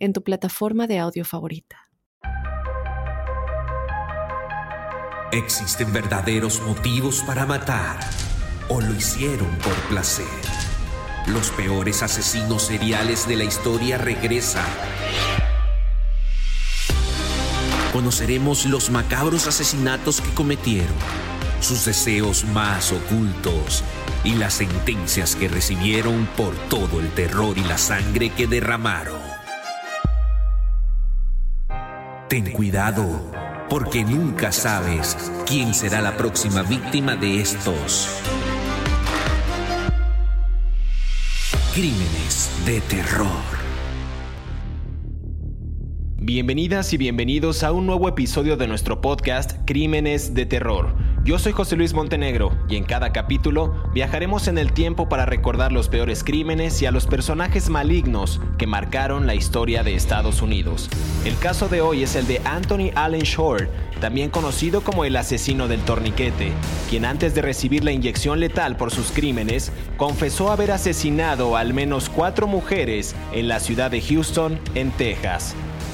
en tu plataforma de audio favorita. ¿Existen verdaderos motivos para matar o lo hicieron por placer? Los peores asesinos seriales de la historia regresan. Conoceremos los macabros asesinatos que cometieron, sus deseos más ocultos y las sentencias que recibieron por todo el terror y la sangre que derramaron. Ten cuidado, porque nunca sabes quién será la próxima víctima de estos crímenes de terror. Bienvenidas y bienvenidos a un nuevo episodio de nuestro podcast Crímenes de Terror. Yo soy José Luis Montenegro y en cada capítulo viajaremos en el tiempo para recordar los peores crímenes y a los personajes malignos que marcaron la historia de Estados Unidos. El caso de hoy es el de Anthony Allen Shore, también conocido como el asesino del torniquete, quien antes de recibir la inyección letal por sus crímenes, confesó haber asesinado al menos cuatro mujeres en la ciudad de Houston, en Texas.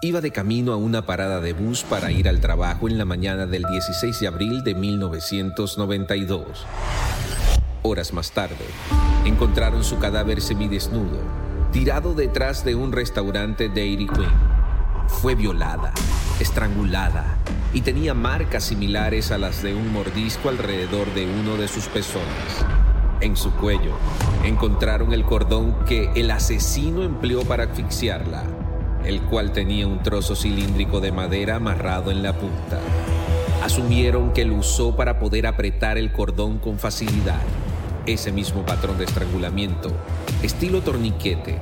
Iba de camino a una parada de bus para ir al trabajo en la mañana del 16 de abril de 1992. Horas más tarde, encontraron su cadáver semidesnudo, tirado detrás de un restaurante Dairy Queen. Fue violada, estrangulada y tenía marcas similares a las de un mordisco alrededor de uno de sus pezones. En su cuello encontraron el cordón que el asesino empleó para asfixiarla el cual tenía un trozo cilíndrico de madera amarrado en la punta. Asumieron que lo usó para poder apretar el cordón con facilidad. Ese mismo patrón de estrangulamiento, estilo torniquete,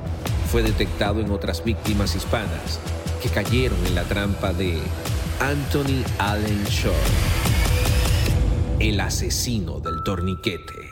fue detectado en otras víctimas hispanas que cayeron en la trampa de Anthony Allen Shore, el asesino del torniquete.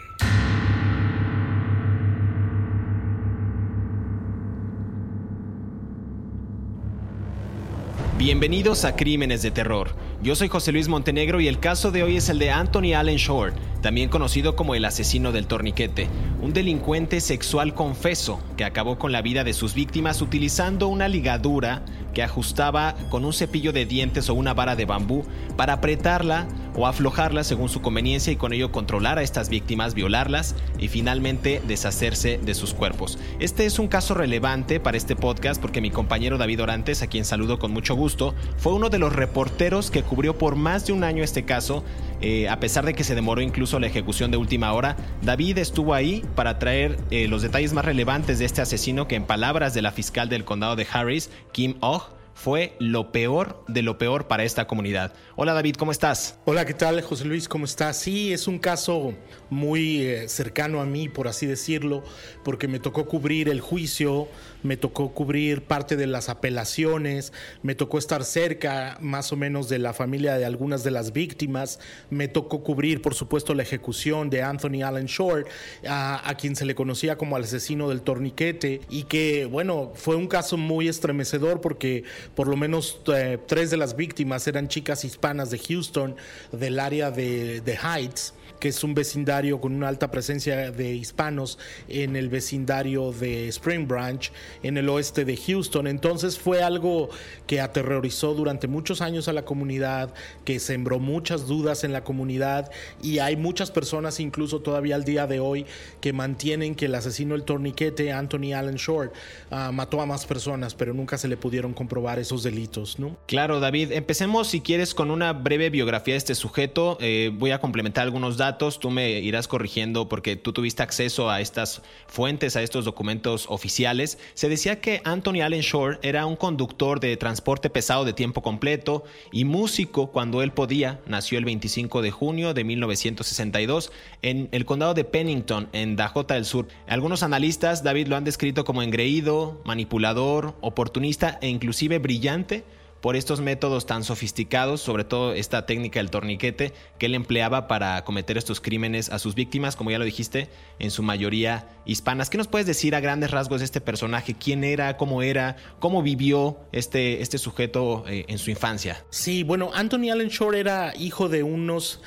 Bienvenidos a Crímenes de Terror. Yo soy José Luis Montenegro y el caso de hoy es el de Anthony Allen Short, también conocido como el asesino del torniquete, un delincuente sexual confeso que acabó con la vida de sus víctimas utilizando una ligadura que ajustaba con un cepillo de dientes o una vara de bambú para apretarla o aflojarla según su conveniencia y con ello controlar a estas víctimas, violarlas y finalmente deshacerse de sus cuerpos. Este es un caso relevante para este podcast porque mi compañero David Orantes, a quien saludo con mucho gusto, fue uno de los reporteros que cubrió por más de un año este caso. Eh, a pesar de que se demoró incluso la ejecución de última hora, David estuvo ahí para traer eh, los detalles más relevantes de este asesino que en palabras de la fiscal del condado de Harris, Kim Og, fue lo peor de lo peor para esta comunidad. Hola David, ¿cómo estás? Hola, ¿qué tal José Luis? ¿Cómo estás? Sí, es un caso muy eh, cercano a mí, por así decirlo, porque me tocó cubrir el juicio, me tocó cubrir parte de las apelaciones, me tocó estar cerca más o menos de la familia de algunas de las víctimas, me tocó cubrir, por supuesto, la ejecución de Anthony Allen Short, a, quien se le conocía como el asesino del torniquete, y que, bueno, fue un caso muy estremecedor porque por lo menos eh, tres de las víctimas eran chicas hispanas de Houston, del área de, de Heights que es un vecindario con una alta presencia de hispanos en el vecindario de Spring Branch en el oeste de Houston. Entonces fue algo que aterrorizó durante muchos años a la comunidad, que sembró muchas dudas en la comunidad y hay muchas personas incluso todavía al día de hoy que mantienen que el asesino del torniquete, Anthony Allen Short, ah, mató a más personas, pero nunca se le pudieron comprobar esos delitos, ¿no? Claro, David. Empecemos, si quieres, con una breve biografía de este sujeto. Eh, voy a complementar algunos datos. Tú me irás corrigiendo porque tú tuviste acceso a estas fuentes, a estos documentos oficiales. Se decía que Anthony Allen Shore era un conductor de transporte pesado de tiempo completo y músico cuando él podía. Nació el 25 de junio de 1962 en el condado de Pennington, en Dakota del Sur. Algunos analistas, David, lo han descrito como engreído, manipulador, oportunista e inclusive brillante por estos métodos tan sofisticados, sobre todo esta técnica del torniquete que él empleaba para cometer estos crímenes a sus víctimas, como ya lo dijiste, en su mayoría hispanas. ¿Qué nos puedes decir a grandes rasgos de este personaje? ¿Quién era? ¿Cómo era? ¿Cómo vivió este, este sujeto eh, en su infancia? Sí, bueno, Anthony Allen Shore era hijo de unos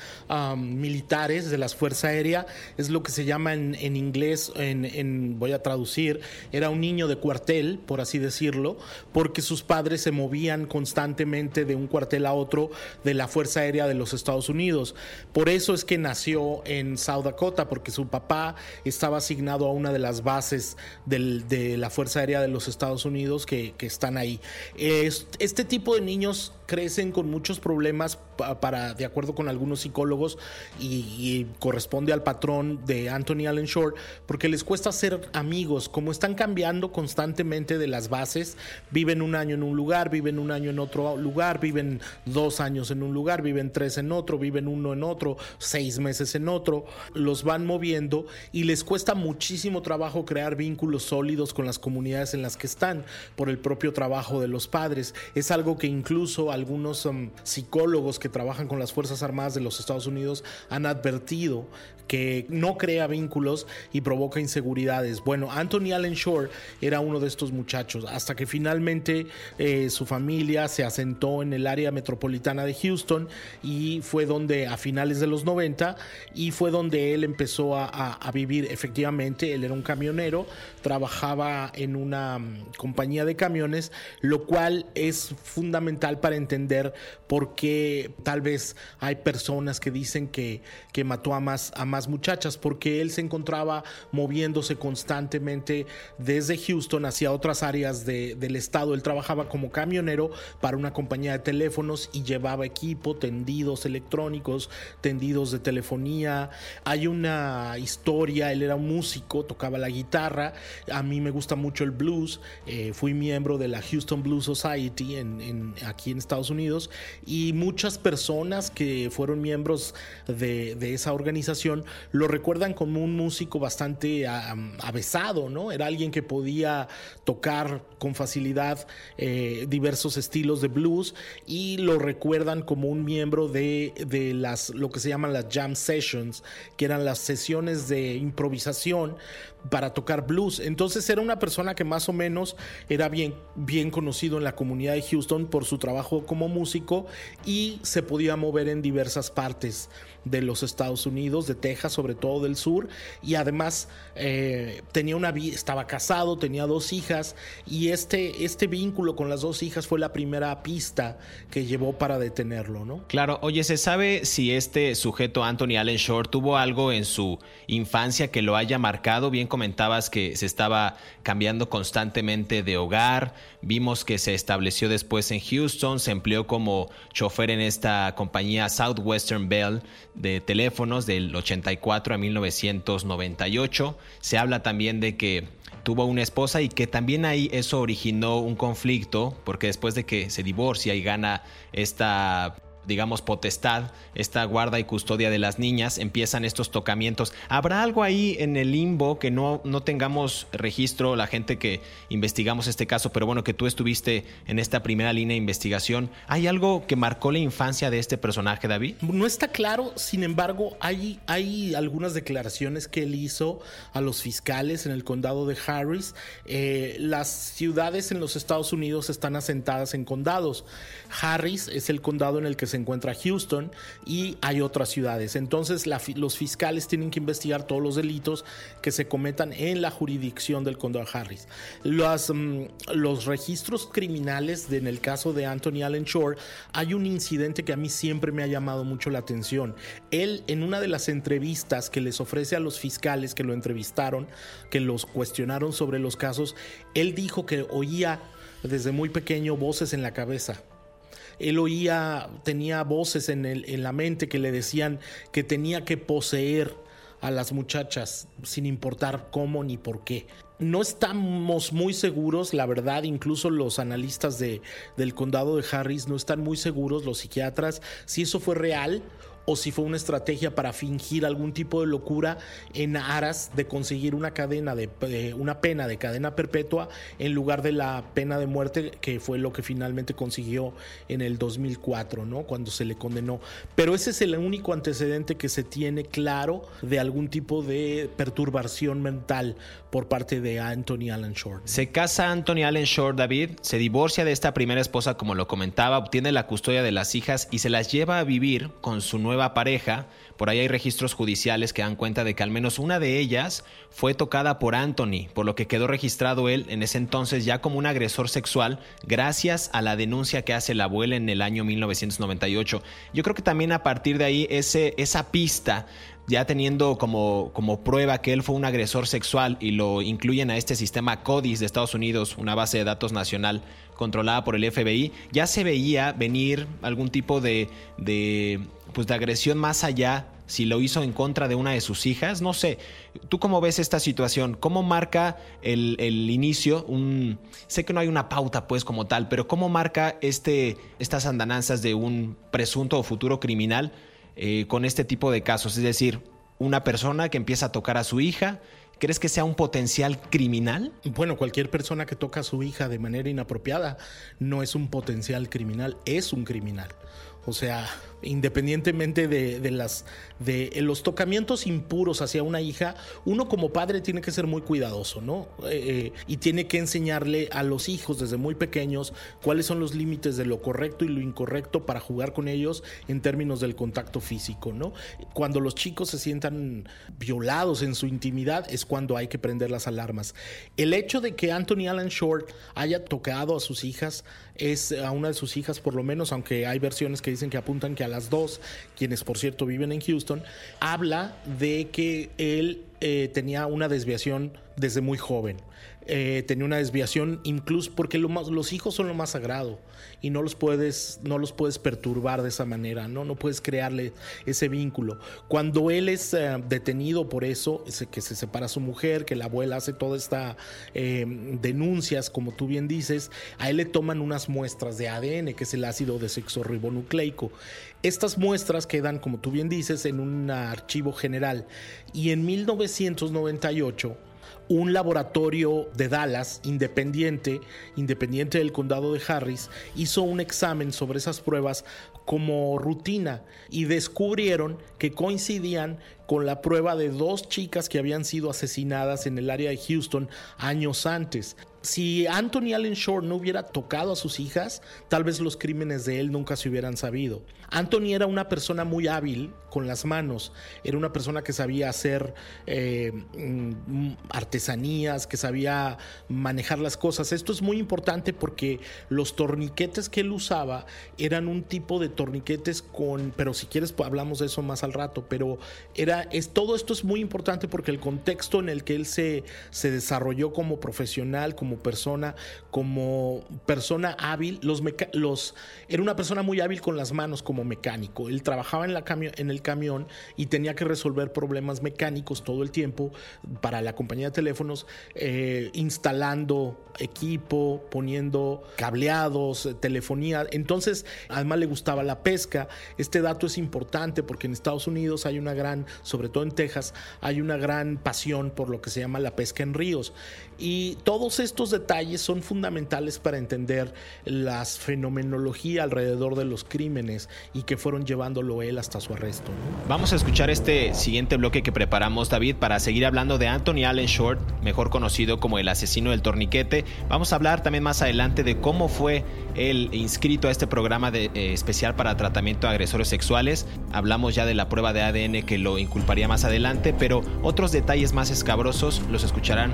militares de la Fuerza Aérea, es lo que se llama en, en inglés, en, voy a traducir, era un niño de cuartel, por así decirlo, porque sus padres se movían con constantemente de un cuartel a otro de la Fuerza Aérea de los Estados Unidos. Por eso es que nació en South Dakota, porque su papá estaba asignado a una de las bases de la Fuerza Aérea de los Estados Unidos que, están ahí. Este tipo de niños crecen con muchos problemas para, de acuerdo con algunos psicólogos, y, corresponde al patrón de Anthony Allen Shore, porque les cuesta ser amigos, como están cambiando constantemente de las bases, viven un año en un lugar, viven un año en otro lugar, viven dos años en un lugar, viven tres en otro, viven uno en otro, seis meses en otro, los van moviendo y les cuesta muchísimo trabajo crear vínculos sólidos con las comunidades en las que están por el propio trabajo de los padres. Es algo que incluso algunos um, psicólogos que trabajan con las Fuerzas Armadas de los Estados Unidos han advertido que no crea vínculos y provoca inseguridades. Bueno, Anthony Allen Shore era uno de estos muchachos, hasta que finalmente eh, su familia se asentó en el área metropolitana de Houston y fue donde a finales de los 90 y fue donde él empezó a, vivir efectivamente, él era un camionero, trabajaba en una mm, compañía de camiones, lo cual es fundamental para entender por qué tal vez hay personas que dicen que, que mató a más muchachas, porque él se encontraba moviéndose constantemente desde Houston hacia otras áreas del estado. Él trabajaba como camionero para una compañía de teléfonos y llevaba equipo, tendidos electrónicos, tendidos de telefonía. Hay una historia, él era un músico, tocaba la guitarra. A mí me gusta mucho el blues. Eh, fui miembro de la Houston Blues Society aquí en Estados Unidos y muchas personas que fueron miembros de, esa organización lo recuerdan como un músico bastante avesado, ¿no? Era alguien que podía tocar con facilidad eh, diversos estilos de blues y lo recuerdan como un miembro de, de las lo que se llaman las jam sessions, que eran las sesiones de improvisación para tocar blues. Entonces era una persona que más o menos era bien, bien conocido en la comunidad de Houston por su trabajo como músico y se podía mover en diversas partes de los Estados Unidos, de Texas, sobre todo del sur, y además eh, tenía una estaba casado, tenía dos hijas, y este, este vínculo con las dos hijas fue la primera pista que llevó para detenerlo, ¿no? Claro, oye, ¿se sabe si este sujeto, Anthony Allen Shore, tuvo algo en su infancia que lo haya marcado? Bien comentabas que se estaba cambiando constantemente de hogar, vimos que se estableció después en Houston, se empleó como chofer en esta compañía Southwestern Bell, de teléfonos del 84 a 1998. Se habla también de que tuvo una esposa y que también ahí eso originó un conflicto, porque después de que se divorcia y gana esta digamos, potestad, esta guarda y custodia de las niñas, empiezan estos tocamientos. ¿Habrá algo ahí en el limbo que no, no tengamos registro, la gente que investigamos este caso, pero bueno, que tú estuviste en esta primera línea de investigación? ¿Hay algo que marcó la infancia de este personaje, David? No está claro, sin embargo, hay, hay algunas declaraciones que él hizo a los fiscales en el condado de Harris. Eh, las ciudades en los Estados Unidos están asentadas en condados. Harris es el condado en el que se encuentra Houston y hay otras ciudades. Entonces los fiscales tienen que investigar todos los delitos que se cometan en la jurisdicción del condado Harris. Los, mm, los registros criminales en el caso de Anthony Allen Shore, hay un incidente que a mí siempre me ha llamado mucho la atención. Él en una de las entrevistas que les ofrece a los fiscales que lo entrevistaron, que los cuestionaron sobre los casos, él dijo que oía desde muy pequeño voces en la cabeza él oía, tenía voces en, la mente que le decían que tenía que poseer a las muchachas sin importar cómo ni por qué. No estamos muy seguros, la verdad, incluso los analistas de, del condado de Harris no están muy seguros, los psiquiatras, si eso fue real o si fue una estrategia para fingir algún tipo de locura en aras de conseguir una cadena de, una pena de cadena perpetua en lugar de la pena de muerte que fue lo que finalmente consiguió en el 2004, ¿no? Cuando se le condenó. Pero ese es el único antecedente que se tiene claro de algún tipo de perturbación mental por parte de Anthony Allen Short. Se casa Anthony Allen Short, David, se divorcia de esta primera esposa como lo comentaba, obtiene la custodia de las hijas y se las lleva a vivir con su nueva pareja. Por ahí hay registros judiciales que dan cuenta de que al menos una de ellas fue tocada por Anthony, por lo que quedó registrado él en ese entonces ya como un agresor sexual gracias a la denuncia que hace la abuela en el año 1998. Yo creo que también a partir de ahí ese, esa pista ya teniendo como, como prueba que él fue un agresor sexual y lo incluyen a este sistema CODIS de Estados Unidos, una base de datos nacional controlada por el FBI, ya se veía venir algún tipo de, de, pues de agresión más allá si lo hizo en contra de una de sus hijas. No sé, ¿tú cómo ves esta situación? ¿Cómo marca el, el, inicio? Un, sé que no hay una pauta pues como tal, pero ¿cómo marca este, estas andanzas de un presunto o futuro criminal eh, con este tipo de casos? Es decir, una persona que empieza a tocar a su hija, ¿crees que sea un potencial criminal? Bueno, cualquier persona que toca a su hija de manera inapropiada no es un potencial criminal, es un criminal. O sea, independientemente de, los tocamientos impuros hacia una hija, uno como padre tiene que ser muy cuidadoso, ¿no? Eh, eh, y tiene que enseñarle a los hijos desde muy pequeños cuáles son los límites de lo correcto y lo incorrecto para jugar con ellos en términos del contacto físico, ¿no? Cuando los chicos se sientan violados en su intimidad es cuando hay que prender las alarmas. El hecho de que Anthony Allen Short haya tocado a sus hijas es a una de sus hijas por lo menos, aunque hay versiones que dicen que apuntan que a las dos, quienes por cierto viven en Houston, habla de que él eh, tenía una desviación desde muy joven. Eh, tenía una desviación incluso porque los hijos son lo más sagrado y no los puedes no los puedes perturbar de esa manera no no puedes crearle ese vínculo. Cuando él es eh, detenido por eso que se separa su mujer que la abuela hace toda esta denuncias como tú bien dices a él le toman unas muestras de ADN que es el ácido desoxirribonucleico estas muestras quedan, como tú bien dices, en un archivo general. Y en 1998 un laboratorio de Dallas independiente, independiente del condado de Harris, hizo un examen sobre esas pruebas como rutina y descubrieron que coincidían con la prueba de dos chicas que habían sido asesinadas en el área de Houston años antes si Anthony Allen Shore no hubiera tocado a sus hijas, tal vez los crímenes de él nunca se hubieran sabido. Anthony era una persona muy hábil con las manos, era una persona que sabía hacer eh, mm, artesanías, que sabía manejar las cosas. Esto es muy importante porque los torniquetes que él usaba eran un tipo de torniquetes con, pero si quieres hablamos de eso más al rato, pero era, es, todo esto es muy importante porque el contexto en el que él se, se desarrolló como profesional, como persona, como persona hábil. Los, los era una persona muy hábil con las manos como mecánico. Él trabajaba en, la en el camión y tenía que resolver problemas mecánicos todo el tiempo para la compañía de teléfonos, eh, instalando equipo, poniendo cableados, eh, telefonía. Entonces, además le gustaba la pesca. Este dato es importante porque en Estados Unidos hay una gran sobre todo en Texas, hay una gran pasión por lo que se llama la pesca en ríos. Y todos estos detalles son fundamentales para entender la fenomenología alrededor de los crímenes y que fueron llevándolo él hasta su arresto. Vamos a escuchar este siguiente bloque que preparamos, David, para seguir hablando de Anthony Allen Short, mejor conocido como el asesino del torniquete. Vamos a hablar también más adelante de cómo fue él inscrito a este programa de, eh, especial para tratamiento de agresores sexuales. Hablamos ya de la prueba de ADN que lo inculparía más adelante, pero otros detalles más escabrosos los escucharán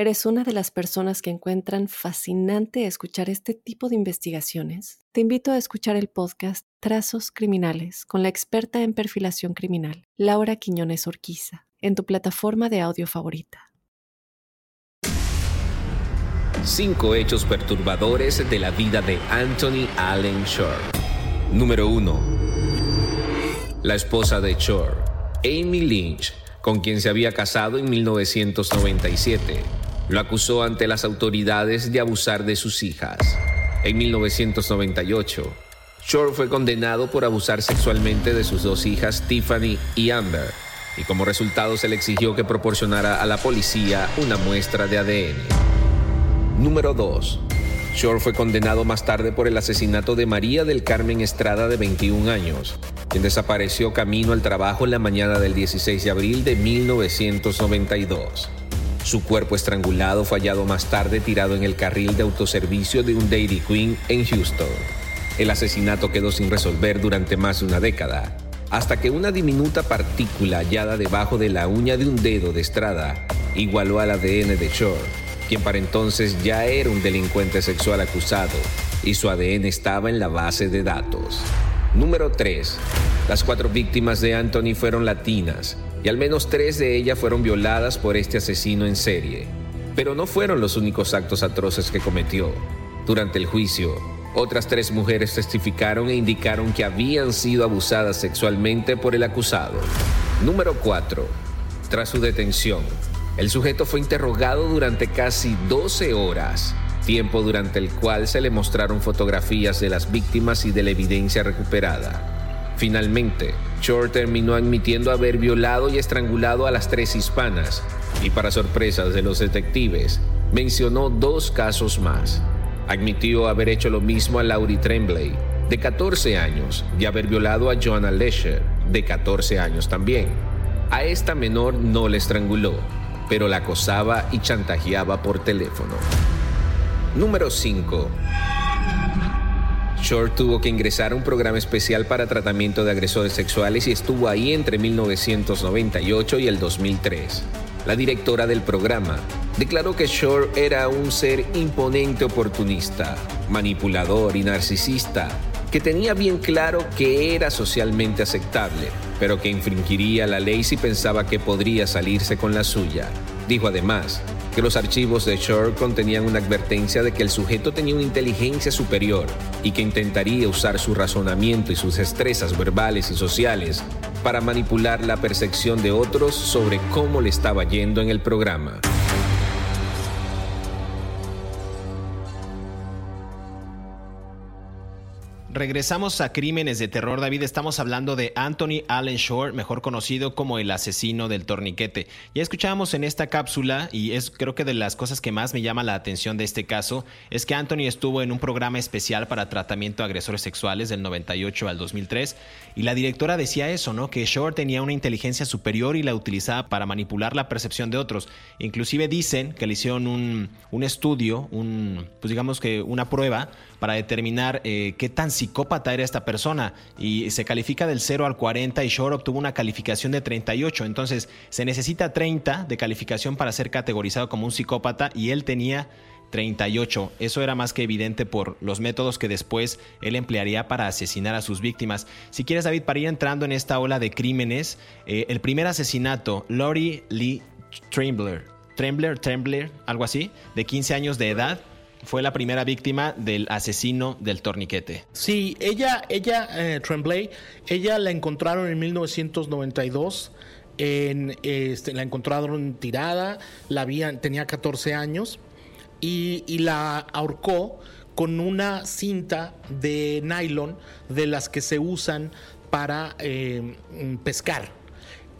¿Eres una de las personas que encuentran fascinante escuchar este tipo de investigaciones? Te invito a escuchar el podcast Trazos Criminales con la experta en perfilación criminal, Laura Quiñones Orquiza, en tu plataforma de audio favorita. Cinco hechos perturbadores de la vida de Anthony Allen Shore. Número 1. La esposa de Shore, Amy Lynch, con quien se había casado en 1997 lo acusó ante las autoridades de abusar de sus hijas. En 1998, Shore fue condenado por abusar sexualmente de sus dos hijas, Tiffany y Amber, y como resultado se le exigió que proporcionara a la policía una muestra de ADN. Número 2. Shore fue condenado más tarde por el asesinato de María del Carmen Estrada de 21 años, quien desapareció camino al trabajo en la mañana del 16 de abril de 1992. Su cuerpo estrangulado fue hallado más tarde tirado en el carril de autoservicio de un Dairy Queen en Houston. El asesinato quedó sin resolver durante más de una década, hasta que una diminuta partícula hallada debajo de la uña de un dedo de Estrada igualó al ADN de Shore, quien para entonces ya era un delincuente sexual acusado, y su ADN estaba en la base de datos. Número 3. Las cuatro víctimas de Anthony fueron latinas y al menos tres de ellas fueron violadas por este asesino en serie. Pero no fueron los únicos actos atroces que cometió. Durante el juicio, otras tres mujeres testificaron e indicaron que habían sido abusadas sexualmente por el acusado. Número 4. Tras su detención, el sujeto fue interrogado durante casi 12 horas, tiempo durante el cual se le mostraron fotografías de las víctimas y de la evidencia recuperada. Finalmente, Shore terminó admitiendo haber violado y estrangulado a las tres hispanas, y para sorpresas de los detectives, mencionó dos casos más. Admitió haber hecho lo mismo a Laurie Tremblay, de 14 años, y haber violado a Joanna Lesher, de 14 años también. A esta menor no le estranguló, pero la acosaba y chantajeaba por teléfono. Número 5. Short tuvo que ingresar a un programa especial para tratamiento de agresores sexuales y estuvo ahí entre 1998 y el 2003. La directora del programa declaró que Shore era un ser imponente oportunista, manipulador y narcisista, que tenía bien claro que era socialmente aceptable, pero que infringiría la ley si pensaba que podría salirse con la suya. Dijo además que los archivos de Shore contenían una advertencia de que el sujeto tenía una inteligencia superior y que intentaría usar su razonamiento y sus destrezas verbales y sociales para manipular la percepción de otros sobre cómo le estaba yendo en el programa. Regresamos a Crímenes de Terror, David. Estamos hablando de Anthony Allen Shore, mejor conocido como el asesino del torniquete. Ya escuchábamos en esta cápsula, y es creo que de las cosas que más me llama la atención de este caso, es que Anthony estuvo en un programa especial para tratamiento de agresores sexuales del 98 al 2003, y la directora decía eso, ¿no? Que Shore tenía una inteligencia superior y la utilizaba para manipular la percepción de otros. Inclusive dicen que le hicieron un, un estudio, un, pues digamos que una prueba para determinar eh, qué tan psicópata era esta persona y se califica del 0 al 40 y Shore obtuvo una calificación de 38. Entonces se necesita 30 de calificación para ser categorizado como un psicópata y él tenía 38. Eso era más que evidente por los métodos que después él emplearía para asesinar a sus víctimas. Si quieres, David, para ir entrando en esta ola de crímenes, eh, el primer asesinato, Lori Lee Trembler, Trembler, Trembler, algo así, de 15 años de edad, fue la primera víctima del asesino del torniquete. Sí, ella, ella, eh, Tremblay, ella la encontraron en 1992. En, este, la encontraron tirada, la tenía 14 años y, la ahorcó con una cinta de nylon de las que se usan para eh, pescar.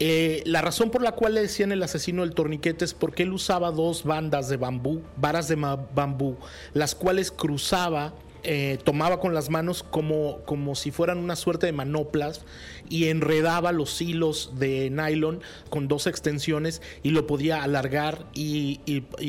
Eh, la razón por la cual le decían el asesino del torniquete es porque él usaba dos bandas de bambú, varas de bambú, las cuales cruzaba eh, tomaba con las manos como, como si fueran una suerte de manoplas y enredaba los hilos de nylon con dos extensiones y lo podía alargar y,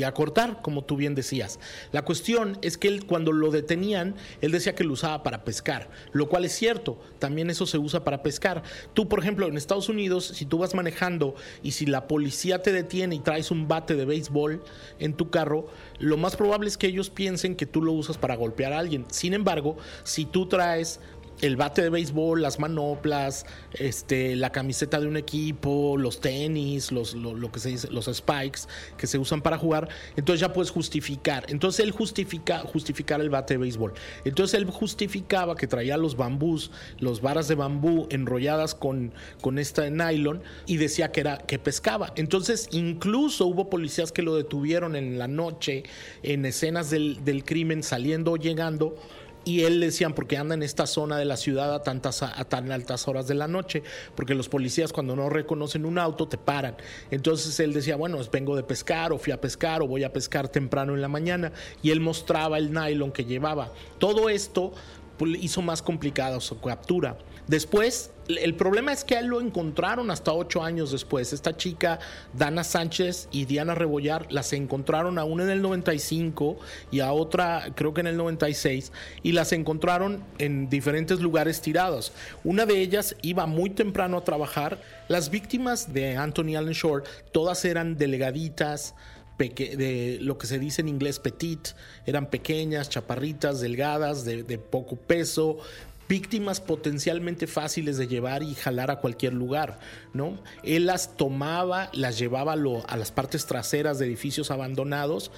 acortar, como tú bien decías. La cuestión es que él cuando lo detenían, él decía que lo usaba para pescar, lo cual es cierto, también eso se usa para pescar. Tú, por ejemplo, en Estados Unidos, si tú vas manejando y si la policía te detiene y traes un bate de béisbol en tu carro, lo más probable es que ellos piensen que tú lo usas para golpear a alguien. Sin embargo, si tú traes el bate de béisbol, las manoplas, este, la camiseta de un equipo, los tenis, los, lo, que se dice, los spikes que se usan para jugar, entonces ya puedes justificar. Entonces él justifica justificar el bate de béisbol. Entonces él justificaba que traía los bambús, los varas de bambú enrolladas con, con esta nylon y decía que era que pescaba. Entonces incluso hubo policías que lo detuvieron en la noche en escenas del, del crimen saliendo o llegando y él decían, porque anda en esta zona de la ciudad a, tantas, a tan altas horas de la noche, porque los policías cuando no reconocen un auto te paran. Entonces él decía, bueno, vengo de pescar o fui a pescar o voy a pescar temprano en la mañana. Y él mostraba el nylon que llevaba. Todo esto pues, hizo más complicada su captura. Después, el problema es que a él lo encontraron hasta ocho años después. Esta chica, Dana Sánchez y Diana Rebollar, las encontraron a una en el 95 y a otra creo que en el 96 y las encontraron en diferentes lugares tirados. Una de ellas iba muy temprano a trabajar. Las víctimas de Anthony Allen Shore, todas eran delegaditas, de lo que se dice en inglés petit, eran pequeñas, chaparritas, delgadas, de, de, poco peso, víctimas potencialmente fáciles de llevar y jalar a cualquier lugar, ¿no? Él las tomaba, las llevaba a las partes traseras de edificios abandonados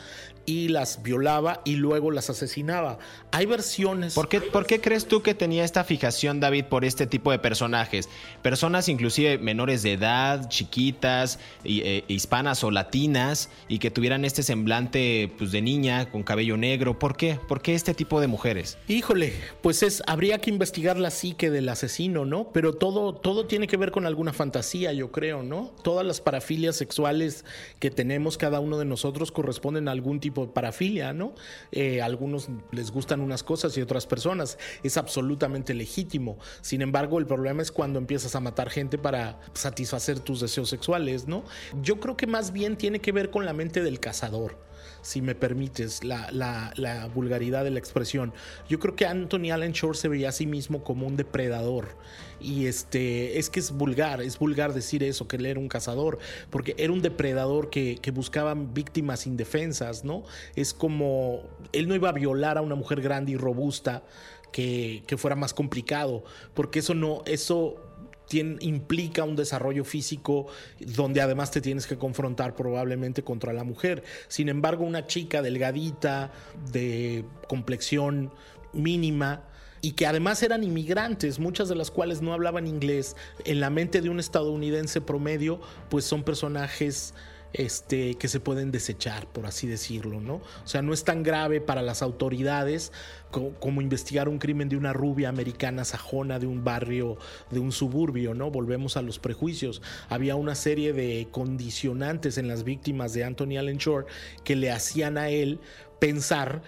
y las violaba y luego las asesinaba. Hay versiones. ¿Por qué, ¿Por qué, crees tú que tenía esta fijación, David, por este tipo de personajes? Personas inclusive menores de edad, chiquitas, eh, hispanas o latinas, y que tuvieran este semblante pues, de niña con cabello negro. ¿Por qué? ¿Por qué este tipo de mujeres? Híjole, pues es, habría que investigar la psique del asesino, ¿no? Pero todo, todo tiene que ver con alguna fantasía, yo creo, ¿no? Todas las parafilias sexuales que tenemos cada uno de nosotros corresponden a algún tipo parafilia, ¿no? Eh, algunos les gustan unas cosas y otras personas. Es absolutamente legítimo. Sin embargo, el problema es cuando empiezas a matar gente para satisfacer tus deseos sexuales, ¿no? Yo creo que más bien tiene que ver con la mente del cazador si me permites la, la, vulgaridad de la expresión. Yo creo que Anthony Allen Shore se veía a sí mismo como un depredador. Y este, es que es vulgar, es vulgar decir eso, que él era un cazador, porque era un depredador que, que buscaba víctimas indefensas, ¿no? Es como, él no iba a violar a una mujer grande y robusta que, que fuera más complicado, porque eso no, eso implica un desarrollo físico donde además te tienes que confrontar probablemente contra la mujer. Sin embargo, una chica delgadita, de complexión mínima, y que además eran inmigrantes, muchas de las cuales no hablaban inglés, en la mente de un estadounidense promedio, pues son personajes este, que se pueden desechar, por así decirlo, ¿no? O sea, no es tan grave para las autoridades como, investigar un crimen de una rubia americana sajona de un barrio, de un suburbio, ¿no? Volvemos a los prejuicios. Había una serie de condicionantes en las víctimas de Anthony Allen Shore que le hacían a él pensar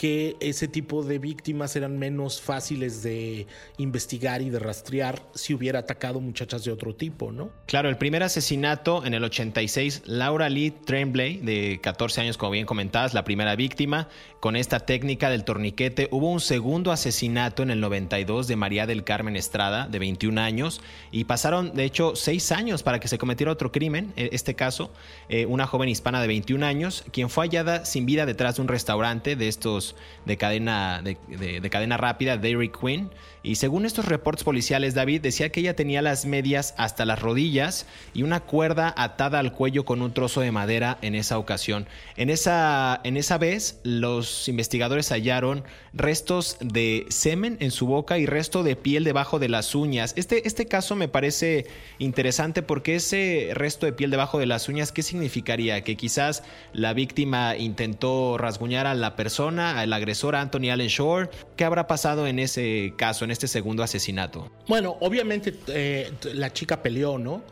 que ese tipo de víctimas eran menos fáciles de investigar y de rastrear si hubiera atacado muchachas de otro tipo, ¿no? Claro, el primer asesinato en el 86, Laura Lee Tremblay, de 14 años, como bien comentabas, la primera víctima, con esta técnica del torniquete. Hubo un segundo asesinato en el 92 de María del Carmen Estrada, de 21 años, y pasaron, de hecho, seis años para que se cometiera otro crimen, en este caso, eh, una joven hispana de 21 años, quien fue hallada sin vida detrás de un restaurante de estos de cadena, de, cadena rápida, Dairy Queen. Y según estos reportes policiales, David decía que ella tenía las medias hasta las rodillas y una cuerda atada al cuello con un trozo de madera en esa ocasión. En esa, en esa vez, los investigadores hallaron restos de semen en su boca y resto de piel debajo de las uñas. Este, este caso me parece interesante porque ese resto de piel debajo de las uñas, ¿qué significaría? Que quizás la víctima intentó rasguñar a la persona, al agresor Anthony Allen Shore. ¿Qué habrá pasado en ese caso, en este segundo asesinato? Bueno, obviamente eh, la chica peleó, ¿no?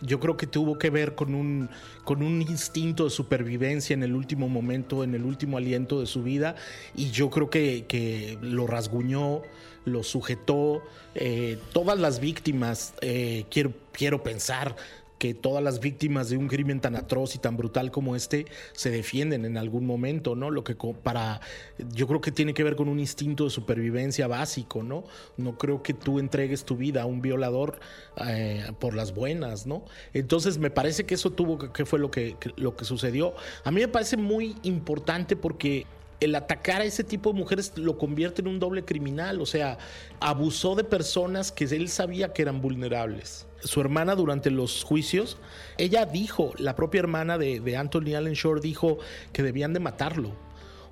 Yo creo que tuvo que ver con un, con un instinto de supervivencia en el último momento, en el último aliento de su vida, y yo creo que, que lo rasguñó, lo sujetó. Eh, todas las víctimas, eh, quiero, quiero pensar, que todas las víctimas de un crimen tan atroz y tan brutal como este se defienden en algún momento, ¿no? Lo que para yo creo que tiene que ver con un instinto de supervivencia básico, ¿no? No creo que tú entregues tu vida a un violador eh, por las buenas, ¿no? Entonces me parece que eso tuvo que, fue lo que, lo que sucedió. A mí me parece muy importante porque el atacar a ese tipo de mujeres lo convierte en un doble criminal, o sea, abusó de personas que él sabía que eran vulnerables su hermana durante los juicios, ella dijo, la propia hermana de, Anthony Allen Shore dijo que debían de matarlo.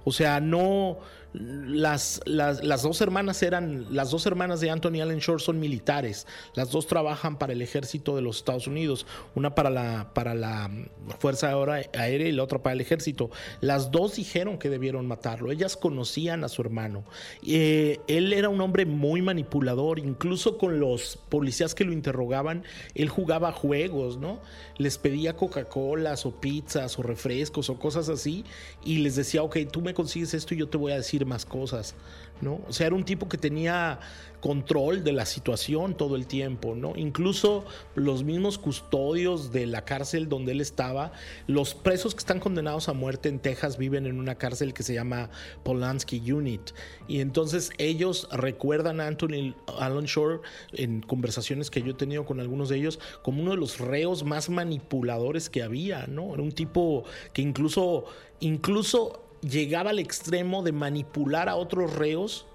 O sea, no, las, las, dos hermanas eran, las dos hermanas de Anthony Allen Shore son militares, las dos trabajan para el ejército de los Estados Unidos, una para la, para la Fuerza Aérea y la otra para el ejército. Las dos dijeron que debieron matarlo, ellas conocían a su hermano. Eh, él era un hombre muy manipulador, incluso con los policías que lo interrogaban, él jugaba juegos, ¿no? Les pedía Coca-Colas o pizzas o refrescos o cosas así y les decía, ok, tú me consigues esto y yo te voy a decir más cosas, ¿no? O sea, era un tipo que tenía control de la situación todo el tiempo, ¿no? Incluso los mismos custodios de la cárcel donde él estaba, los presos que están condenados a muerte en Texas viven en una cárcel que se llama Polanski Unit. Y entonces ellos recuerdan a Anthony Allen Shore en conversaciones que yo he tenido con algunos de ellos como uno de los reos más manipuladores que había, ¿no? Era un tipo que incluso, incluso llegaba al extremo de manipular a otros reos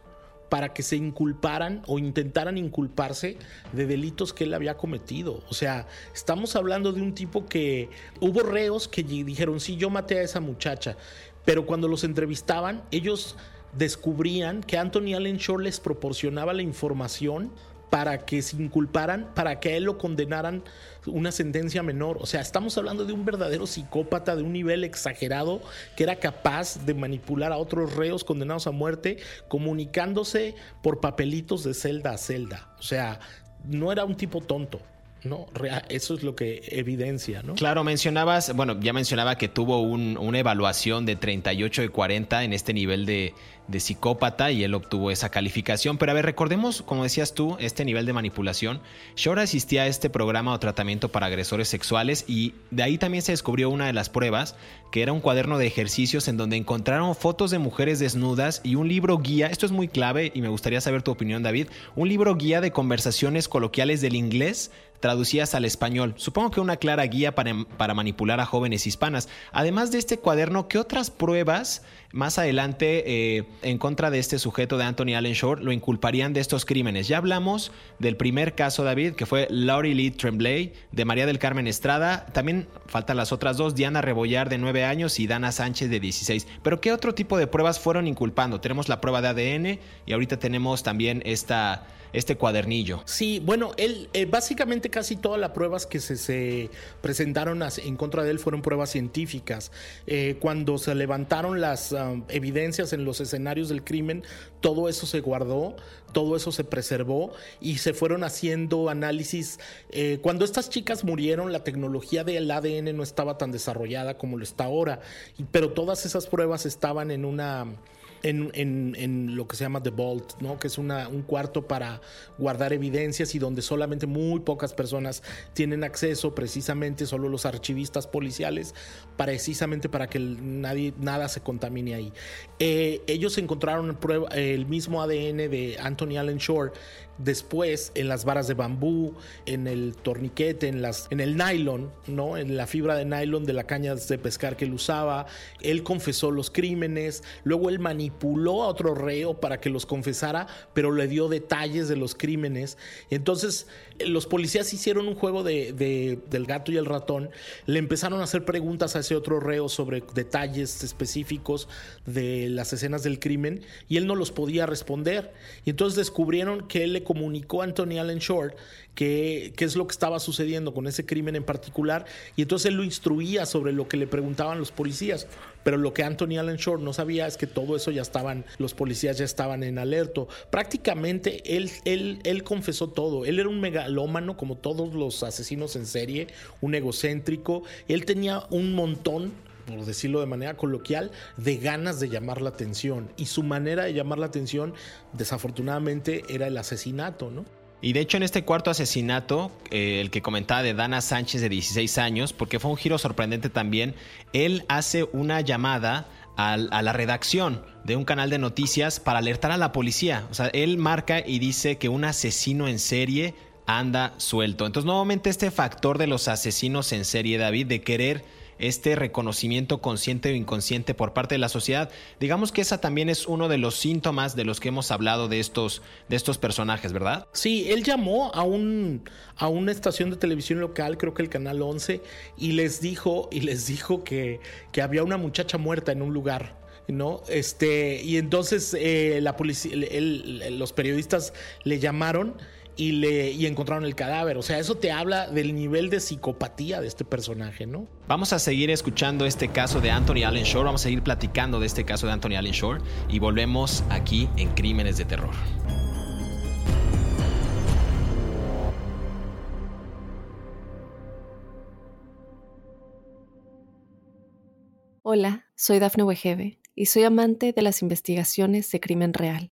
para que se inculparan o intentaran inculparse de delitos que él había cometido. O sea, estamos hablando de un tipo que hubo reos que dijeron, sí, yo maté a esa muchacha, pero cuando los entrevistaban, ellos descubrían que Anthony Allen Shore les proporcionaba la información para que se inculparan, para que a él lo condenaran una sentencia menor. O sea, estamos hablando de un verdadero psicópata de un nivel exagerado que era capaz de manipular a otros reos condenados a muerte comunicándose por papelitos de celda a celda. O sea, no era un tipo tonto. ¿No? Eso es lo que evidencia, ¿no? Claro, mencionabas, bueno, ya mencionaba que tuvo una evaluación de 38 de 40 en este nivel de, de psicópata y él obtuvo esa calificación. Pero a ver, recordemos, como decías tú, este nivel de manipulación. Shore asistía a este programa o tratamiento para agresores sexuales y de ahí también se descubrió una de las pruebas, que era un cuaderno de ejercicios en donde encontraron fotos de mujeres desnudas y un libro guía. Esto es muy clave y me gustaría saber tu opinión, David. Un libro guía de conversaciones coloquiales del inglés traducidas al español. Supongo que una clara guía para, para manipular a jóvenes hispanas. Además de este cuaderno, ¿qué otras pruebas más adelante eh, en contra de este sujeto de Anthony Allen Shore lo inculparían de estos crímenes? Ya hablamos del primer caso, David, que fue Laurie Lee Tremblay, de María del Carmen Estrada. También faltan las otras dos, Diana Rebollar de 9 años y Dana Sánchez de 16. Pero ¿qué otro tipo de pruebas fueron inculpando? Tenemos la prueba de ADN y ahorita tenemos también esta este cuadernillo. Sí, bueno, él eh, básicamente casi todas las pruebas que se, presentaron en contra de él fueron pruebas científicas. Eh, cuando se levantaron las evidencias en los escenarios del crimen, todo eso se guardó, todo eso se preservó y se fueron haciendo análisis. Eh, cuando estas chicas murieron, la tecnología del ADN no estaba tan desarrollada como lo está ahora, pero todas esas pruebas estaban en una en, lo que se llama The Vault, ¿no? que es un cuarto para guardar evidencias y donde solamente muy pocas personas tienen acceso, precisamente solo los archivistas policiales, precisamente para que nadie, nada se contamine ahí. Eh, ellos encontraron el mismo ADN de Anthony Allen Shore después en las varas de bambú, en el torniquete, en, las, en el nylon, ¿no? en la fibra de nylon de la caña de pescar que él usaba. Él confesó los crímenes, luego él manipuló a otro reo para que los confesara, pero le dio detalles de los crímenes. Entonces los policías hicieron un juego de, del gato y el ratón, le empezaron a hacer preguntas a ese otro reo sobre detalles específicos de las escenas del crimen y él no los podía responder. Y entonces descubrieron que él le comunicó a Anthony Allen Short qué, qué es lo que estaba sucediendo con ese crimen en particular y entonces él lo instruía sobre lo que le preguntaban los policías. Pero lo que Anthony Allen Short no sabía es que todo eso ya estaban, los policías ya estaban en alerto. Prácticamente él, él, él confesó todo. Él era un megalómano como todos los asesinos en serie, un egocéntrico. Él tenía un montón por decirlo de manera coloquial, de ganas de llamar la atención. Y su manera de llamar la atención, desafortunadamente, era el asesinato, ¿no? Y de hecho en este cuarto asesinato, eh, el que comentaba de Dana Sánchez de 16 años, porque fue un giro sorprendente también, él hace una llamada a, a, la redacción de un canal de noticias para alertar a la policía. O sea, él marca y dice que un asesino en serie anda suelto. Entonces, nuevamente este factor de los asesinos en serie, David, de querer este reconocimiento consciente o inconsciente por parte de la sociedad. Digamos que esa también es uno de los síntomas de los que hemos hablado de estos, de estos personajes, ¿verdad? Sí, él llamó a, un, a una estación de televisión local, creo que el canal 11, y les dijo, y les dijo que, que había una muchacha muerta en un lugar. ¿no? Este, y entonces eh, la policía, los periodistas le llamaron y, le, y encontraron el cadáver. O sea, eso te habla del nivel de psicopatía de este personaje, ¿no? Vamos a seguir escuchando este caso de Anthony Allen Shore, vamos a seguir platicando de este caso de Anthony Allen Shore y volvemos aquí en Crímenes de Terror. Hola, soy Dafne Wegebe y soy amante de las investigaciones de crimen real.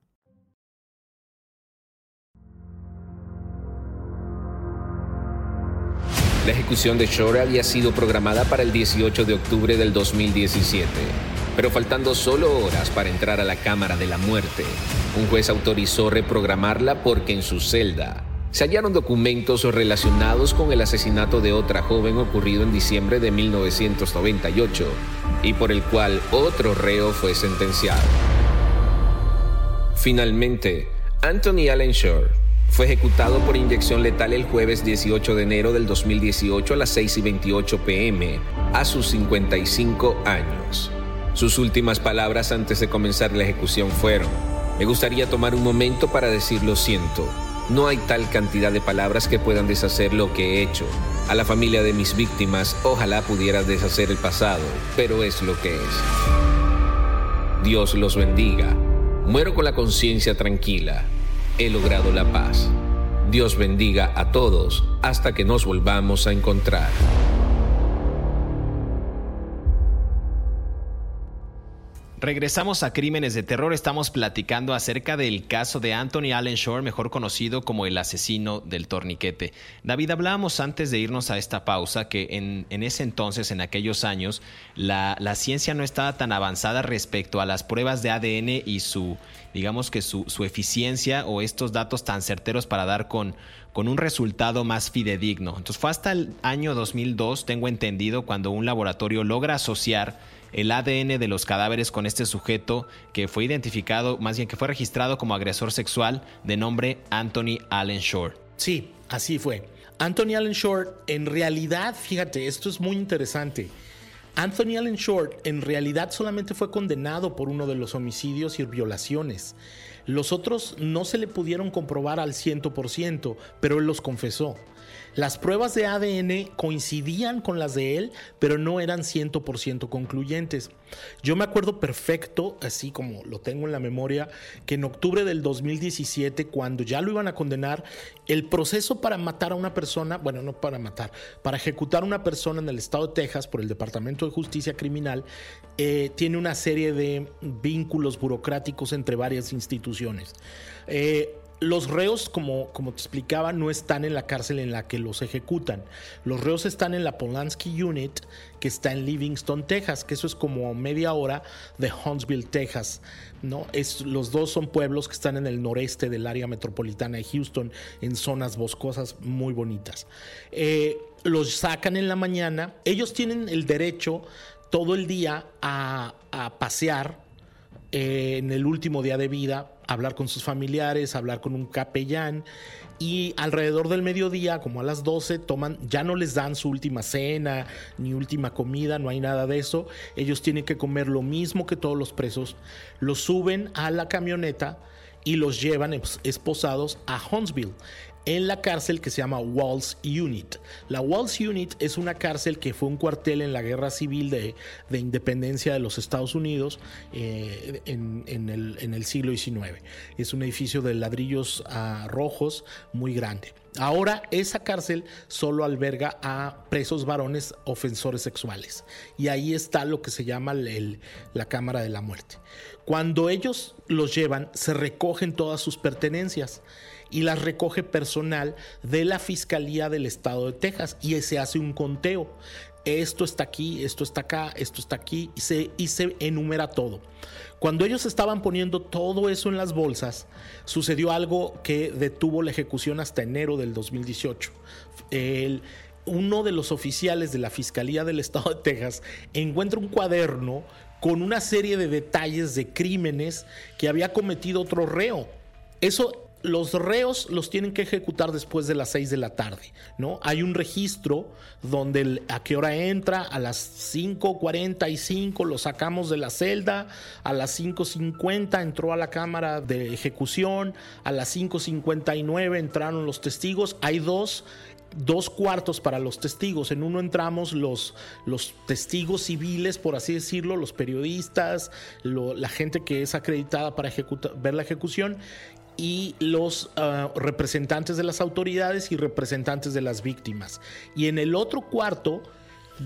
La ejecución de Shore había sido programada para el 18 de octubre del 2017, pero faltando solo horas para entrar a la Cámara de la Muerte, un juez autorizó reprogramarla porque en su celda se hallaron documentos relacionados con el asesinato de otra joven ocurrido en diciembre de 1998 y por el cual otro reo fue sentenciado. Finalmente, Anthony Allen Shore fue ejecutado por inyección letal el jueves 18 de enero del 2018 a las 6 y 28 pm, a sus 55 años. Sus últimas palabras antes de comenzar la ejecución fueron, me gustaría tomar un momento para decir lo siento. No hay tal cantidad de palabras que puedan deshacer lo que he hecho. A la familia de mis víctimas, ojalá pudiera deshacer el pasado, pero es lo que es. Dios los bendiga. Muero con la conciencia tranquila he logrado la paz. Dios bendiga a todos hasta que nos volvamos a encontrar. Regresamos a Crímenes de Terror. Estamos platicando acerca del caso de Anthony Allen Shore, mejor conocido como el asesino del torniquete. David, hablábamos antes de irnos a esta pausa que en, ese entonces, en aquellos años, la, ciencia no estaba tan avanzada respecto a las pruebas de ADN y su, digamos que su, eficiencia o estos datos tan certeros para dar con, con un resultado más fidedigno. Entonces fue hasta el año 2002, tengo entendido, cuando un laboratorio logra asociar el ADN de los cadáveres con este sujeto que fue identificado, más bien que fue registrado como agresor sexual de nombre Anthony Allen Shore. Sí, así fue. Anthony Allen Shore, en realidad, fíjate, esto es muy interesante. Anthony Allen Short en realidad solamente fue condenado por uno de los homicidios y violaciones. Los otros no se le pudieron comprobar al 100%, pero él los confesó. Las pruebas de ADN coincidían con las de él, pero no eran 100% concluyentes. Yo me acuerdo perfecto, así como lo tengo en la memoria, que en octubre del 2017, cuando ya lo iban a condenar, el proceso para matar a una persona, bueno, no para matar, para ejecutar a una persona en el estado de Texas por el Departamento de Justicia Criminal, eh, tiene una serie de vínculos burocráticos entre varias instituciones. Eh, los reos, como, como te explicaba, no están en la cárcel en la que los ejecutan. Los reos están en la Polanski Unit, que está en Livingston, Texas, que eso es como media hora de Huntsville, Texas. ¿no? Es, los dos son pueblos que están en el noreste del área metropolitana de Houston, en zonas boscosas muy bonitas. Eh, los sacan en la mañana. Ellos tienen el derecho todo el día a, a pasear eh, en el último día de vida, hablar con sus familiares, hablar con un capellán y alrededor del mediodía, como a las 12, toman, ya no les dan su última cena ni última comida, no hay nada de eso. Ellos tienen que comer lo mismo que todos los presos. Los suben a la camioneta y los llevan esposados a Huntsville en la cárcel que se llama Walls Unit. La Walls Unit es una cárcel que fue un cuartel en la guerra civil de, independencia de los Estados Unidos eh, en, el, siglo XIX. Es un edificio de ladrillos ah, rojos muy grande. Ahora esa cárcel solo alberga a presos varones ofensores sexuales y ahí está lo que se llama la Cámara de la Muerte. Cuando ellos los llevan se recogen todas sus pertenencias y las recoge personal de la Fiscalía del Estado de Texas y se hace un conteo. Esto está aquí, esto está acá, esto está aquí y se, y se enumera todo. Cuando ellos estaban poniendo todo eso en las bolsas, sucedió algo que detuvo la ejecución hasta enero del 2018. El, uno de los oficiales de la Fiscalía del Estado de Texas encuentra un cuaderno con una serie de detalles de crímenes que había cometido otro reo. Eso los reos los tienen que ejecutar después de las 6 de la tarde, ¿no? Hay un registro donde a qué hora entra, a las 5.45 lo sacamos de la celda, a las 5.50 entró a la cámara de ejecución, a las 5.59 entraron los testigos, hay dos dos cuartos para los testigos. En uno entramos los, los testigos civiles, por así decirlo, los periodistas, la gente que es acreditada para ver la ejecución, y los ah, representantes de las autoridades y representantes de las víctimas. Y en el otro cuarto,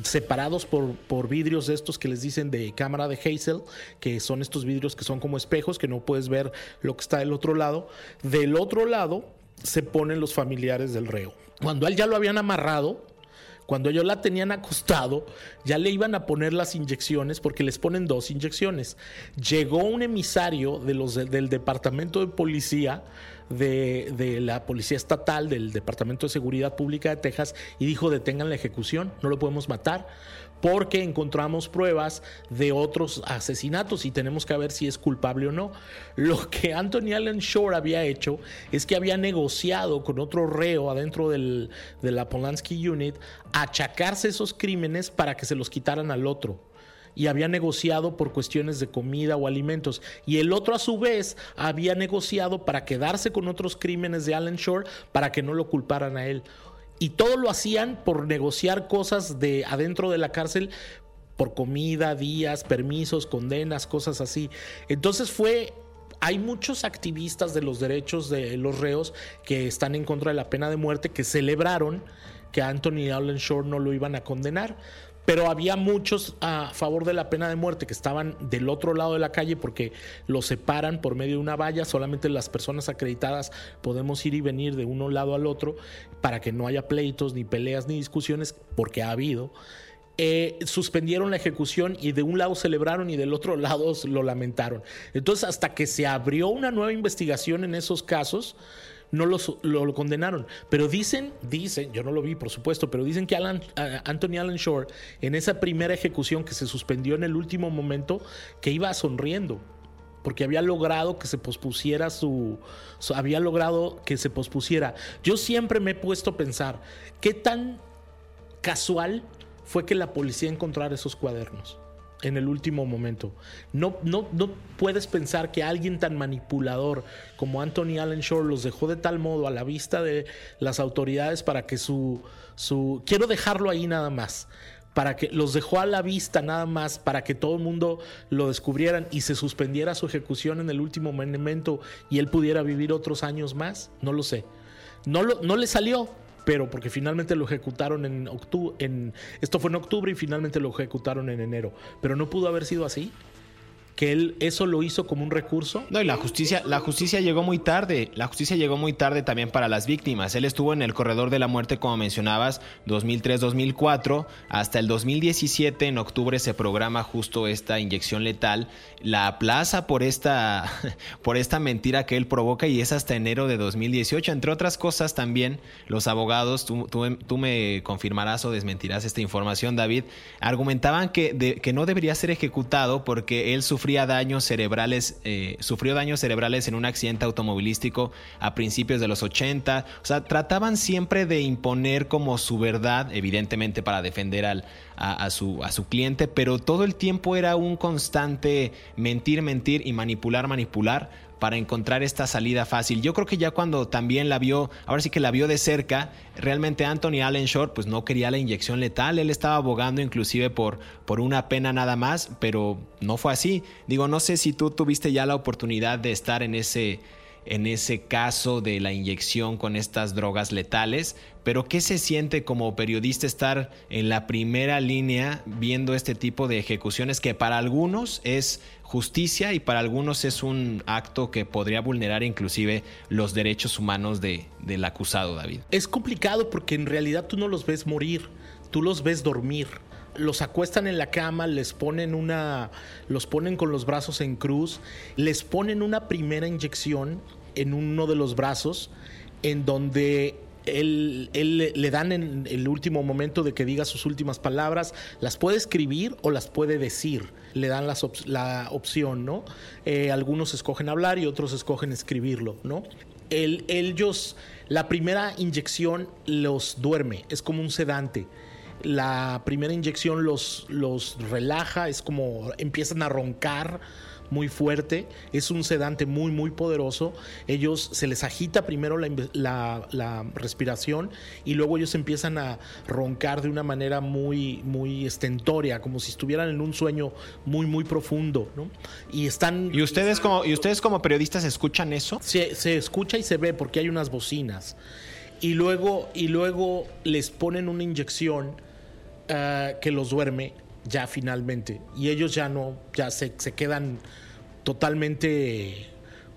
separados por, por, vidrios de estos que les dicen de cámara de Hazel, que son estos vidrios que son como espejos, que no puedes ver lo que está del otro lado. Del otro lado se ponen los familiares del reo. Cuando él ya lo habían amarrado, cuando ellos la tenían acostado, ya le iban a poner las inyecciones porque les ponen dos inyecciones. Llegó un emisario de los del departamento de policía, de, de, la policía estatal, del Departamento de Seguridad Pública de Texas, y dijo detengan la ejecución, no lo podemos matar porque encontramos pruebas de otros asesinatos y tenemos que ver si es culpable o no. Lo que Anthony Allen Shore había hecho es que había negociado con otro reo adentro de la Polanski Unit achacarse esos crímenes para que se los quitaran al otro y había negociado por cuestiones de comida o alimentos. Y el otro a su vez había negociado para quedarse con otros crímenes de Allen Shore para que no lo culparan a él. Y todo lo hacían por negociar cosas de adentro de la cárcel por comida, días, permisos, condenas, cosas así. Entonces fue hay muchos activistas de los derechos de los reos que están en contra de la pena de muerte que celebraron que Anthony Allen Shore no lo iban a condenar pero había muchos a favor de la pena de muerte que estaban del otro lado de la calle porque los separan por medio de una valla, solamente las personas acreditadas podemos ir y venir de uno lado al otro para que no haya pleitos, ni peleas, ni discusiones, porque ha habido. Eh, suspendieron la ejecución y de un lado celebraron y del otro lado lo lamentaron. Entonces, hasta que se abrió una nueva investigación en esos casos, no lo, condenaron. Pero dicen, dicen, yo no lo vi por supuesto, pero dicen que Alan, Anthony Allen Shore en esa primera ejecución que se suspendió en el último momento, que iba sonriendo porque había logrado que se pospusiera su, había logrado que se pospusiera. Yo siempre me he puesto a pensar qué tan casual fue que la policía encontrara esos cuadernos en el último momento. No, no, no puedes pensar que alguien tan manipulador como Anthony Allen Shore los dejó de tal modo a la vista de las autoridades para que su, su... Quiero dejarlo ahí nada más para que los dejó a la vista nada más para que todo el mundo lo descubrieran y se suspendiera su ejecución en el último momento y él pudiera vivir otros años más, no lo sé. No, lo, no le salió, pero porque finalmente lo ejecutaron en octubre, en, esto fue en octubre y finalmente lo ejecutaron en enero, pero no pudo haber sido así que él eso lo hizo como un recurso. No, y la justicia, la justicia llegó muy tarde. La justicia llegó muy tarde también para las víctimas. Él estuvo en el corredor de la muerte, como mencionabas, 2003-2004. Hasta el 2017, en octubre, se programa justo esta inyección letal. La aplaza por esta, por esta mentira que él provoca y es hasta enero de 2018. Entre otras cosas, también los abogados, tú, tú, me confirmarás o desmentirás esta información, David, argumentaban que, que no debería ser ejecutado porque él sufrió sufría daños cerebrales, eh, sufrió daños cerebrales en un accidente automovilístico a principios de los 80. O sea, trataban siempre de imponer como su verdad, evidentemente para defender al, a, su, a su cliente, pero todo el tiempo era un constante mentir, mentir y manipular, manipular para encontrar esta salida fácil. Yo creo que ya cuando también la vio, ahora sí que la vio de cerca, realmente Anthony Allen Short pues no quería la inyección letal, él estaba abogando inclusive por, por una pena nada más, pero no fue así. Digo, no sé si tú tuviste ya la oportunidad de estar en ese en ese caso de la inyección con estas drogas letales, pero ¿qué se siente como periodista estar en la primera línea viendo este tipo de ejecuciones que para algunos es justicia y para algunos es un acto que podría vulnerar inclusive los derechos humanos de, del acusado, David? Es complicado porque en realidad tú no los ves morir, tú los ves dormir los acuestan en la cama, les ponen una, los ponen con los brazos en cruz, les ponen una primera inyección en uno de los brazos, en donde él, le dan en el último momento de que diga sus últimas palabras, las puede escribir o las puede decir, le dan la opción, ¿no? Eh, algunos escogen hablar y otros escogen escribirlo, ¿no? ellos, la primera inyección los duerme, es como un sedante la primera inyección los, los relaja, es como empiezan a roncar muy fuerte, es un sedante muy muy poderoso, ellos se les agita primero la, respiración y luego ellos empiezan a roncar de una manera muy muy estentoria, como si estuvieran en un sueño muy muy profundo, Y están... ¿Y ustedes como, ¿y ustedes como periodistas escuchan eso? Se, se escucha y se ve porque hay unas bocinas. Y luego, y luego les ponen una inyección eh, que los duerme ya finalmente. Y ellos ya no, ya se, se quedan totalmente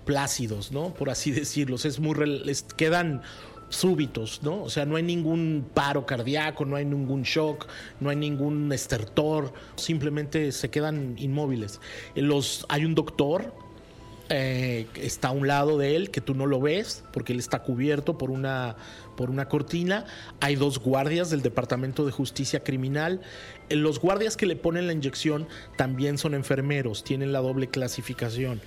plácidos, ¿no? Por así decirlo. Es muy, les quedan súbitos, ¿no? O sea, no hay ningún paro cardíaco, no hay ningún shock, no hay ningún estertor, simplemente se quedan inmóviles. Los, hay un doctor eh, está a un lado de él que tú no lo ves porque él está cubierto por una, por una cortina. Hay dos guardias del Departamento de Justicia Criminal. Eh, los guardias que le ponen la inyección también son enfermeros, tienen la doble clasificación.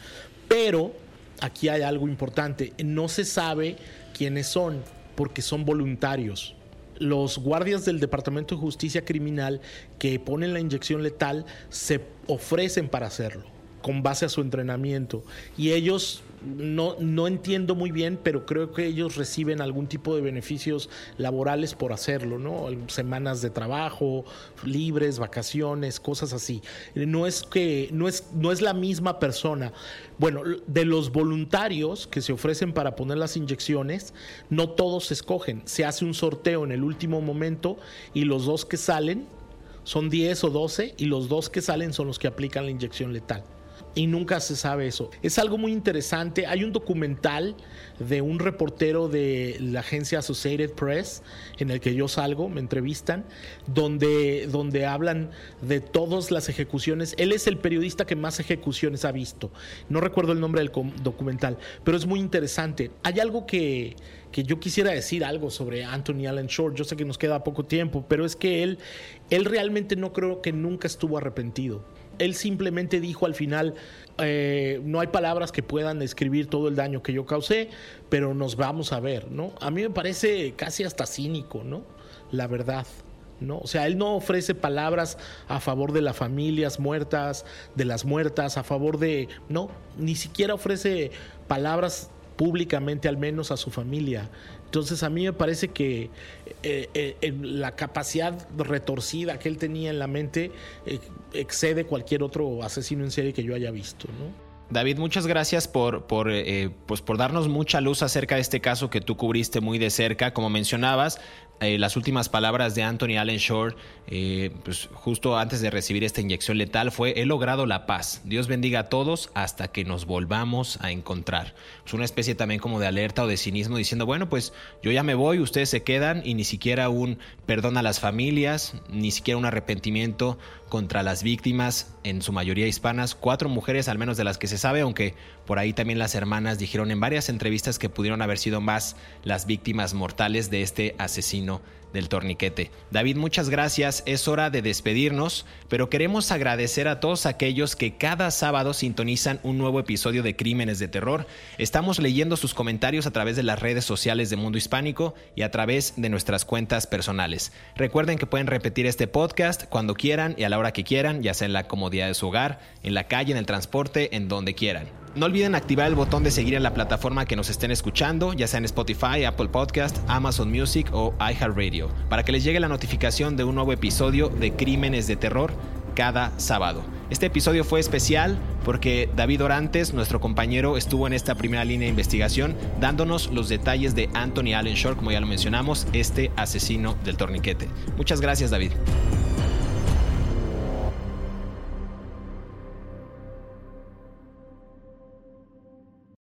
Pero aquí hay algo importante, no se sabe quiénes son porque son voluntarios los guardias del Departamento de Justicia Criminal que ponen la inyección letal se ofrecen para hacerlo con base a su entrenamiento. Y ellos, no, no entiendo muy bien, pero creo que ellos reciben algún tipo de beneficios laborales por hacerlo, ¿no? Semanas de trabajo, libres, vacaciones, cosas así. No es que, no es, no es la misma persona. Bueno, de los voluntarios que se ofrecen para poner las inyecciones, no todos se escogen. Se hace un sorteo en el último momento y los dos que salen son 10 o 12 y los dos que salen son los que aplican la inyección letal y nunca se sabe eso. Es algo muy interesante. Hay un documental de un reportero de la agencia Associated Press en el que yo salgo, me entrevistan, donde, donde hablan de todas las ejecuciones. Él es el periodista que más ejecuciones ha visto. No recuerdo el nombre del documental, pero es muy interesante. Hay algo que, que yo quisiera decir algo sobre Anthony Allen Short. Yo sé que nos queda poco tiempo, pero es que él, él realmente no creo que nunca estuvo arrepentido él simplemente dijo al final, eh, no hay palabras que puedan describir todo el daño que yo causé, pero nos vamos a ver, ¿no? A mí me parece casi hasta cínico, ¿no? La verdad. ¿no? O sea, él no ofrece palabras a favor de las familias muertas, de las muertas, a favor de, no, ni siquiera ofrece palabras públicamente al menos a su familia. Entonces a mí me parece que eh, eh, la capacidad retorcida que él tenía en la mente eh, excede cualquier otro asesino en serie que yo haya visto, ¿no? David, muchas gracias por, por, pues por darnos mucha luz acerca de este caso que tú cubriste muy de cerca. Como mencionabas, eh, las últimas palabras de Anthony Allen Shore, eh, pues justo antes de recibir esta inyección letal, fue, he logrado la paz. Dios bendiga a todos hasta que nos volvamos a encontrar. Es una especie también como de alerta o de cinismo diciendo, bueno, pues yo ya me voy, ustedes se quedan y ni siquiera un perdón a las familias, ni siquiera un arrepentimiento contra las víctimas, en su mayoría hispanas, cuatro mujeres al menos de las que se sabe, aunque por ahí también las hermanas dijeron en varias entrevistas que pudieron haber sido más las víctimas mortales de este asesino del torniquete. David, muchas gracias. Es hora de despedirnos, pero queremos agradecer a todos aquellos que cada sábado sintonizan un nuevo episodio de Crímenes de Terror. Estamos leyendo sus comentarios a través de las redes sociales de Mundo Hispánico y a través de nuestras cuentas personales. Recuerden que pueden repetir este podcast cuando quieran y a la hora que quieran, ya sea en la comodidad de su hogar, en la calle, en el transporte, en donde quieran. No olviden activar el botón de seguir en la plataforma que nos estén escuchando, ya sea en Spotify, Apple Podcast, Amazon Music o iHeartRadio, para que les llegue la notificación de un nuevo episodio de Crímenes de Terror cada sábado. Este episodio fue especial porque David Orantes, nuestro compañero, estuvo en esta primera línea de investigación dándonos los detalles de Anthony Allen Shore, como ya lo mencionamos, este asesino del torniquete. Muchas gracias David.